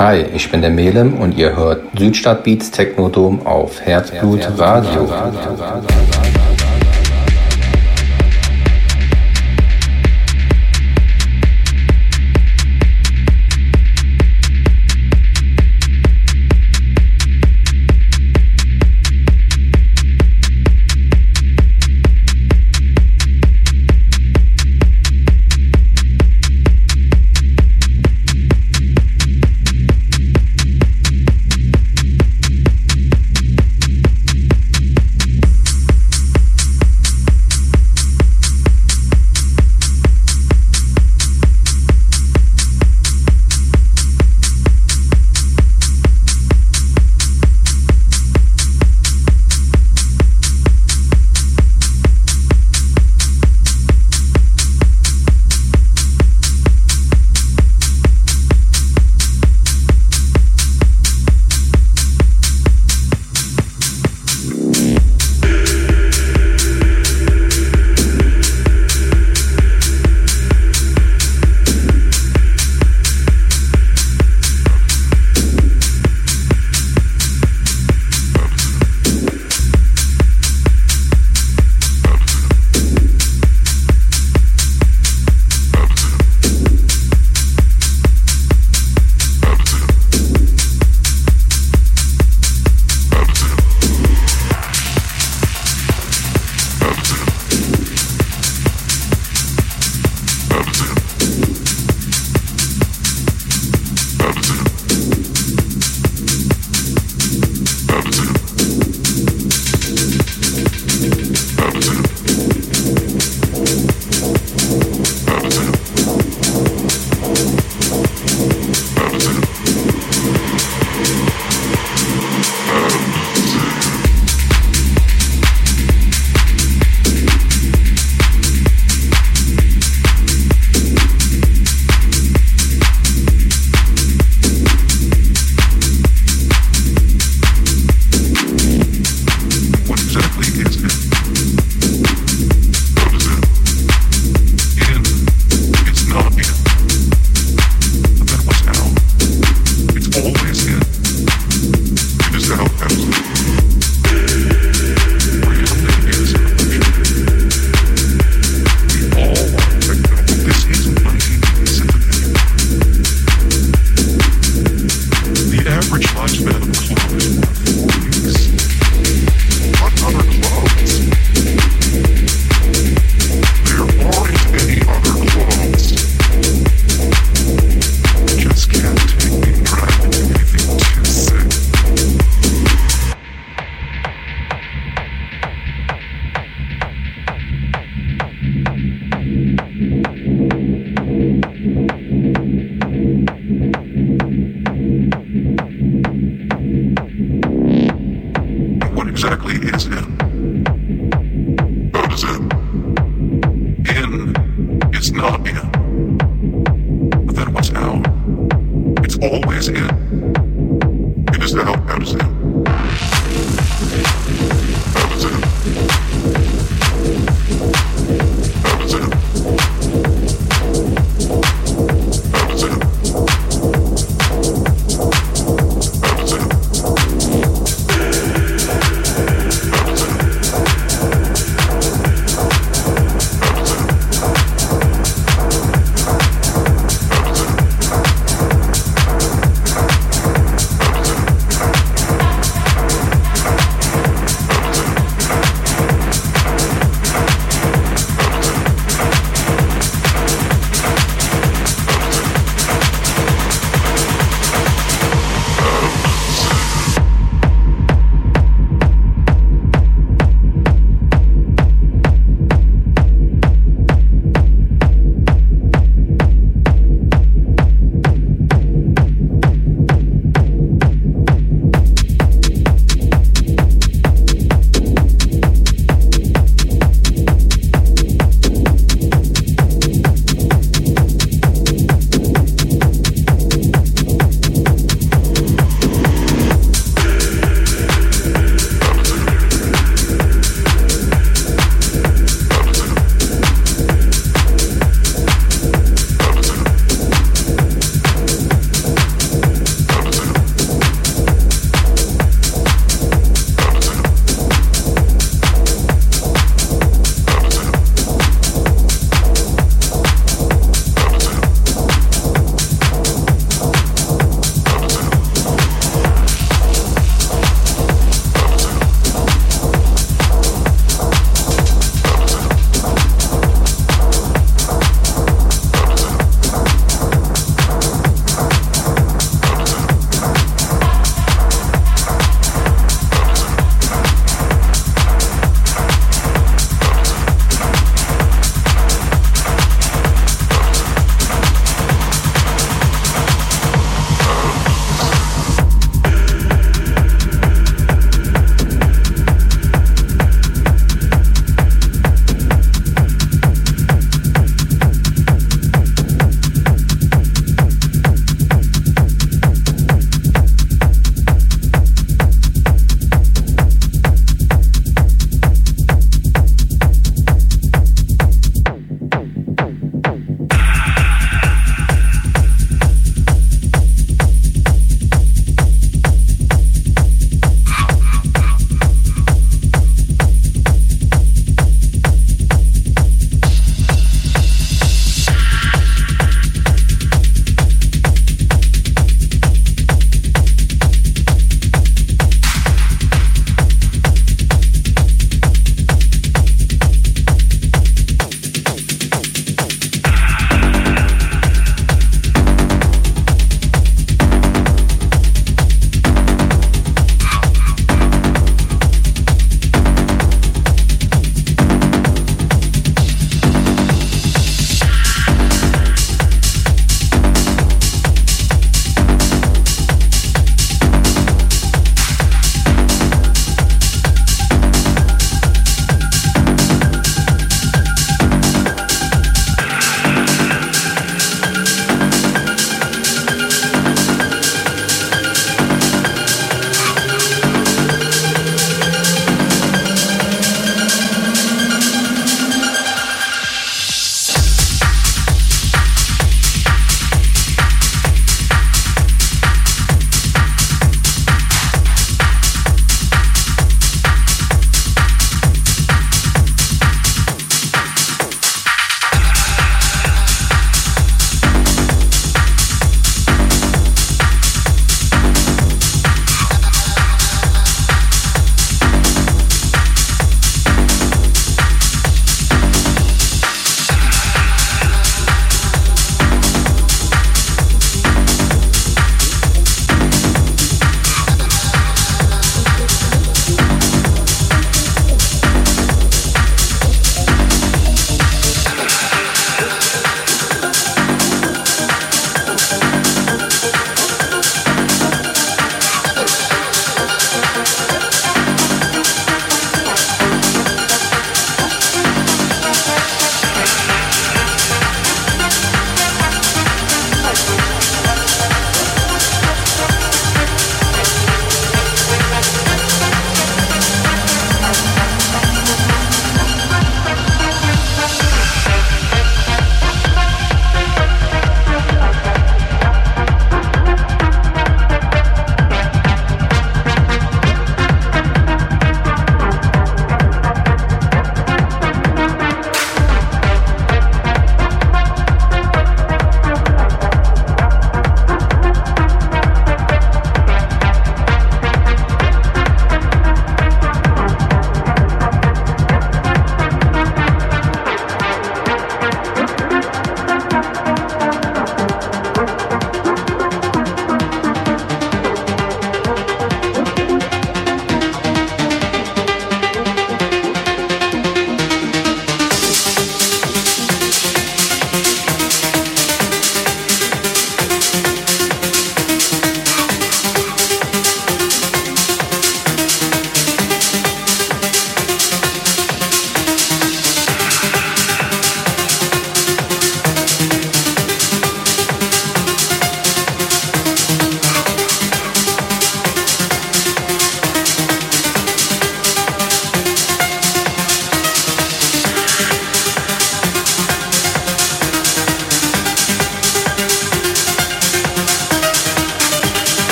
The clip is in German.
Hi, ich bin der Melem und ihr hört Südstadtbeats Technodom auf Herzblut Radio.